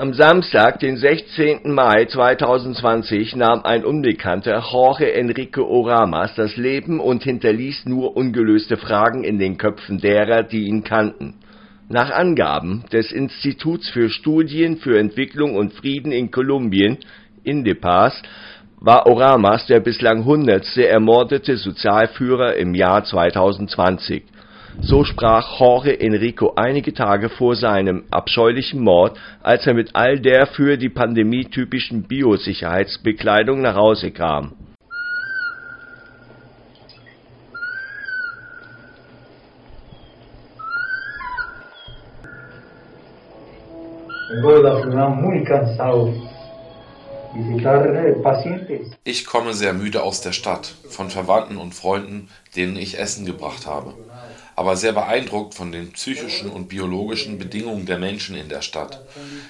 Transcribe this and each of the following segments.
Am Samstag, den 16. Mai 2020, nahm ein Unbekannter, Jorge Enrique Oramas, das Leben und hinterließ nur ungelöste Fragen in den Köpfen derer, die ihn kannten. Nach Angaben des Instituts für Studien für Entwicklung und Frieden in Kolumbien (INDEPAS) war Oramas der bislang hundertste ermordete Sozialführer im Jahr 2020 so sprach Jorge Enrico einige Tage vor seinem abscheulichen Mord, als er mit all der für die Pandemie typischen Biosicherheitsbekleidung nach Hause kam. Ich komme sehr müde aus der Stadt, von Verwandten und Freunden, denen ich Essen gebracht habe aber sehr beeindruckt von den psychischen und biologischen Bedingungen der Menschen in der Stadt.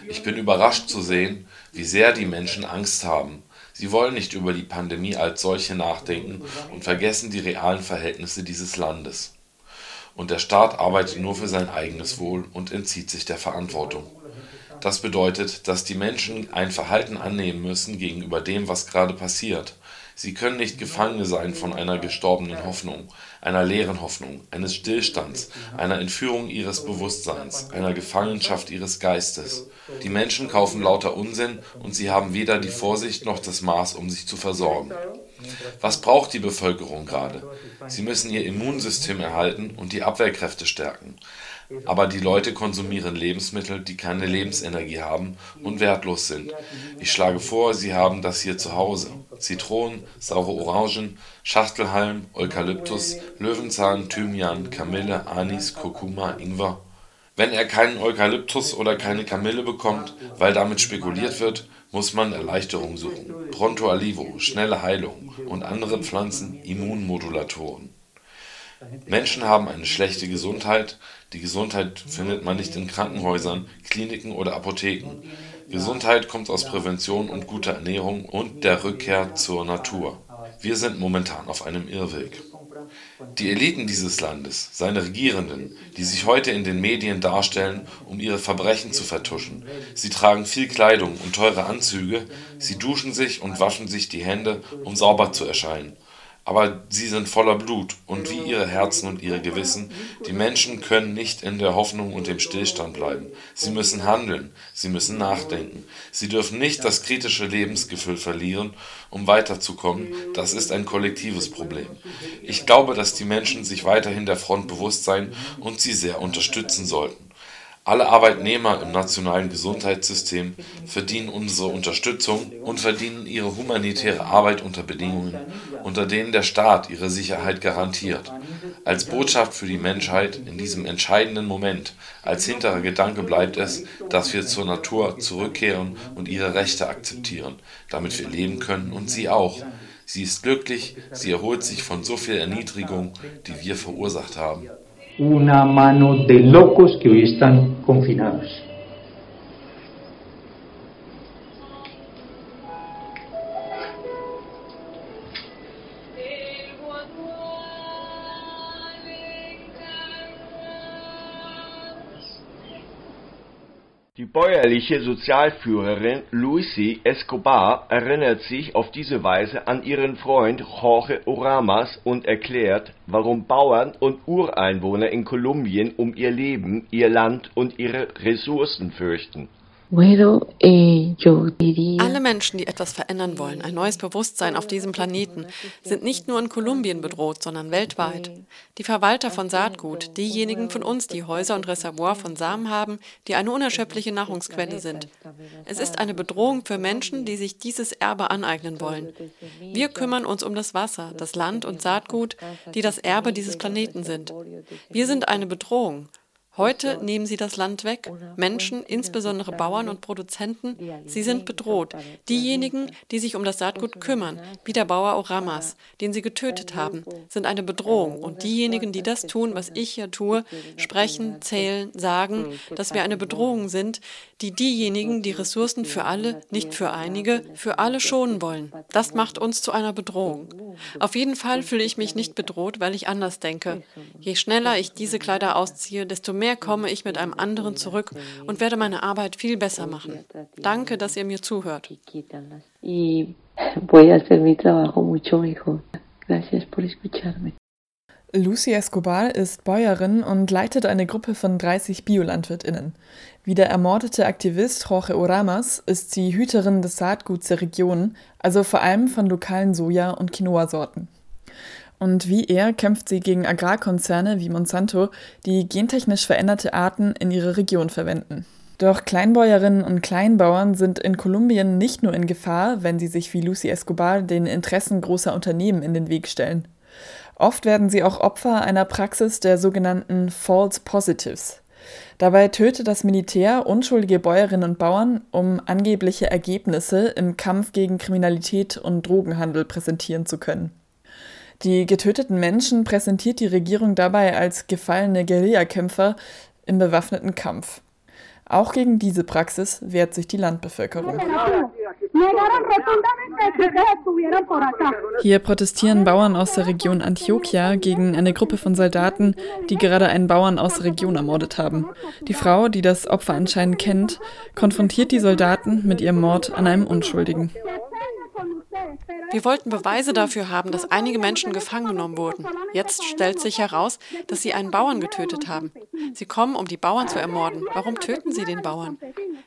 Ich bin überrascht zu sehen, wie sehr die Menschen Angst haben. Sie wollen nicht über die Pandemie als solche nachdenken und vergessen die realen Verhältnisse dieses Landes. Und der Staat arbeitet nur für sein eigenes Wohl und entzieht sich der Verantwortung. Das bedeutet, dass die Menschen ein Verhalten annehmen müssen gegenüber dem, was gerade passiert. Sie können nicht Gefangene sein von einer gestorbenen Hoffnung, einer leeren Hoffnung, eines Stillstands, einer Entführung ihres Bewusstseins, einer Gefangenschaft ihres Geistes. Die Menschen kaufen lauter Unsinn und sie haben weder die Vorsicht noch das Maß, um sich zu versorgen. Was braucht die Bevölkerung gerade? Sie müssen ihr Immunsystem erhalten und die Abwehrkräfte stärken. Aber die Leute konsumieren Lebensmittel, die keine Lebensenergie haben und wertlos sind. Ich schlage vor, Sie haben das hier zu Hause. Zitronen, saure Orangen, Schachtelhalm, Eukalyptus, Löwenzahn, Thymian, Kamille, Anis, Kurkuma, Ingwer. Wenn er keinen Eukalyptus oder keine Kamille bekommt, weil damit spekuliert wird, muss man Erleichterung suchen. Pronto Alivo, schnelle Heilung und andere Pflanzen Immunmodulatoren. Menschen haben eine schlechte Gesundheit. Die Gesundheit findet man nicht in Krankenhäusern, Kliniken oder Apotheken. Gesundheit kommt aus Prävention und guter Ernährung und der Rückkehr zur Natur. Wir sind momentan auf einem Irrweg. Die Eliten dieses Landes, seine Regierenden, die sich heute in den Medien darstellen, um ihre Verbrechen zu vertuschen. Sie tragen viel Kleidung und teure Anzüge, sie duschen sich und waschen sich die Hände, um sauber zu erscheinen aber sie sind voller Blut und wie ihre Herzen und ihre Gewissen. Die Menschen können nicht in der Hoffnung und dem Stillstand bleiben. Sie müssen handeln, sie müssen nachdenken. Sie dürfen nicht das kritische Lebensgefühl verlieren, um weiterzukommen. Das ist ein kollektives Problem. Ich glaube, dass die Menschen sich weiterhin der Front bewusst sein und sie sehr unterstützen sollten. Alle Arbeitnehmer im nationalen Gesundheitssystem verdienen unsere Unterstützung und verdienen ihre humanitäre Arbeit unter Bedingungen, unter denen der Staat ihre Sicherheit garantiert. Als Botschaft für die Menschheit in diesem entscheidenden Moment, als hinterer Gedanke bleibt es, dass wir zur Natur zurückkehren und ihre Rechte akzeptieren, damit wir leben können und sie auch. Sie ist glücklich, sie erholt sich von so viel Erniedrigung, die wir verursacht haben. Una mano de locos que hoy están confinados. Die bäuerliche Sozialführerin Lucy Escobar erinnert sich auf diese Weise an ihren Freund Jorge Oramas und erklärt, warum Bauern und Ureinwohner in Kolumbien um ihr Leben, ihr Land und ihre Ressourcen fürchten Alle Menschen, die etwas verändern wollen, ein neues Bewusstsein auf diesem Planeten, sind nicht nur in Kolumbien bedroht, sondern weltweit. Die Verwalter von Saatgut, diejenigen von uns, die Häuser und Reservoir von Samen haben, die eine unerschöpfliche Nahrungsquelle sind. Es ist eine Bedrohung für Menschen, die sich dieses Erbe aneignen wollen. Wir kümmern uns um das Wasser, das Land und Saatgut, die das Erbe dieses Planeten sind. Wir sind eine Bedrohung. Heute nehmen sie das Land weg. Menschen, insbesondere Bauern und Produzenten, sie sind bedroht. Diejenigen, die sich um das Saatgut kümmern, wie der Bauer Oramas, den sie getötet haben, sind eine Bedrohung. Und diejenigen, die das tun, was ich hier tue, sprechen, zählen, sagen, dass wir eine Bedrohung sind, die diejenigen, die Ressourcen für alle, nicht für einige, für alle schonen wollen. Das macht uns zu einer Bedrohung. Auf jeden Fall fühle ich mich nicht bedroht, weil ich anders denke. Je schneller ich diese Kleider ausziehe, desto mehr komme ich mit einem anderen zurück und werde meine Arbeit viel besser machen. Danke, dass ihr mir zuhört. Gracias por escucharme. Lucy Escobar ist Bäuerin und leitet eine Gruppe von 30 BiolandwirtInnen. Wie der ermordete Aktivist Jorge Oramas ist sie Hüterin des Saatguts der Region, also vor allem von lokalen Soja- und Quinoa-Sorten. Und wie er kämpft sie gegen Agrarkonzerne wie Monsanto, die gentechnisch veränderte Arten in ihre Region verwenden. Doch Kleinbäuerinnen und Kleinbauern sind in Kolumbien nicht nur in Gefahr, wenn sie sich wie Lucy Escobar den Interessen großer Unternehmen in den Weg stellen. Oft werden sie auch Opfer einer Praxis der sogenannten False Positives. Dabei tötet das Militär unschuldige Bäuerinnen und Bauern, um angebliche Ergebnisse im Kampf gegen Kriminalität und Drogenhandel präsentieren zu können. Die getöteten Menschen präsentiert die Regierung dabei als gefallene Guerillakämpfer im bewaffneten Kampf. Auch gegen diese Praxis wehrt sich die Landbevölkerung. Hier protestieren Bauern aus der Region Antioquia gegen eine Gruppe von Soldaten, die gerade einen Bauern aus der Region ermordet haben. Die Frau, die das Opfer anscheinend kennt, konfrontiert die Soldaten mit ihrem Mord an einem Unschuldigen. Wir wollten Beweise dafür haben, dass einige Menschen gefangen genommen wurden. Jetzt stellt sich heraus, dass sie einen Bauern getötet haben. Sie kommen, um die Bauern zu ermorden. Warum töten sie den Bauern?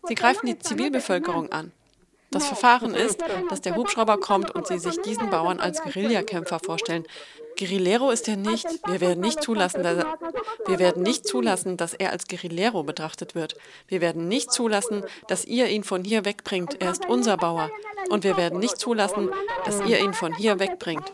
Sie greifen die Zivilbevölkerung an. Das Verfahren ist, dass der Hubschrauber kommt und sie sich diesen Bauern als Guerillakämpfer vorstellen. Guerillero ist er nicht. Wir werden nicht zulassen, dass er, wir werden nicht zulassen, dass er als Guerillero betrachtet wird. Wir werden nicht zulassen, dass ihr ihn von hier wegbringt. Er ist unser Bauer. Und wir werden nicht zulassen, dass ihr ihn von hier wegbringt.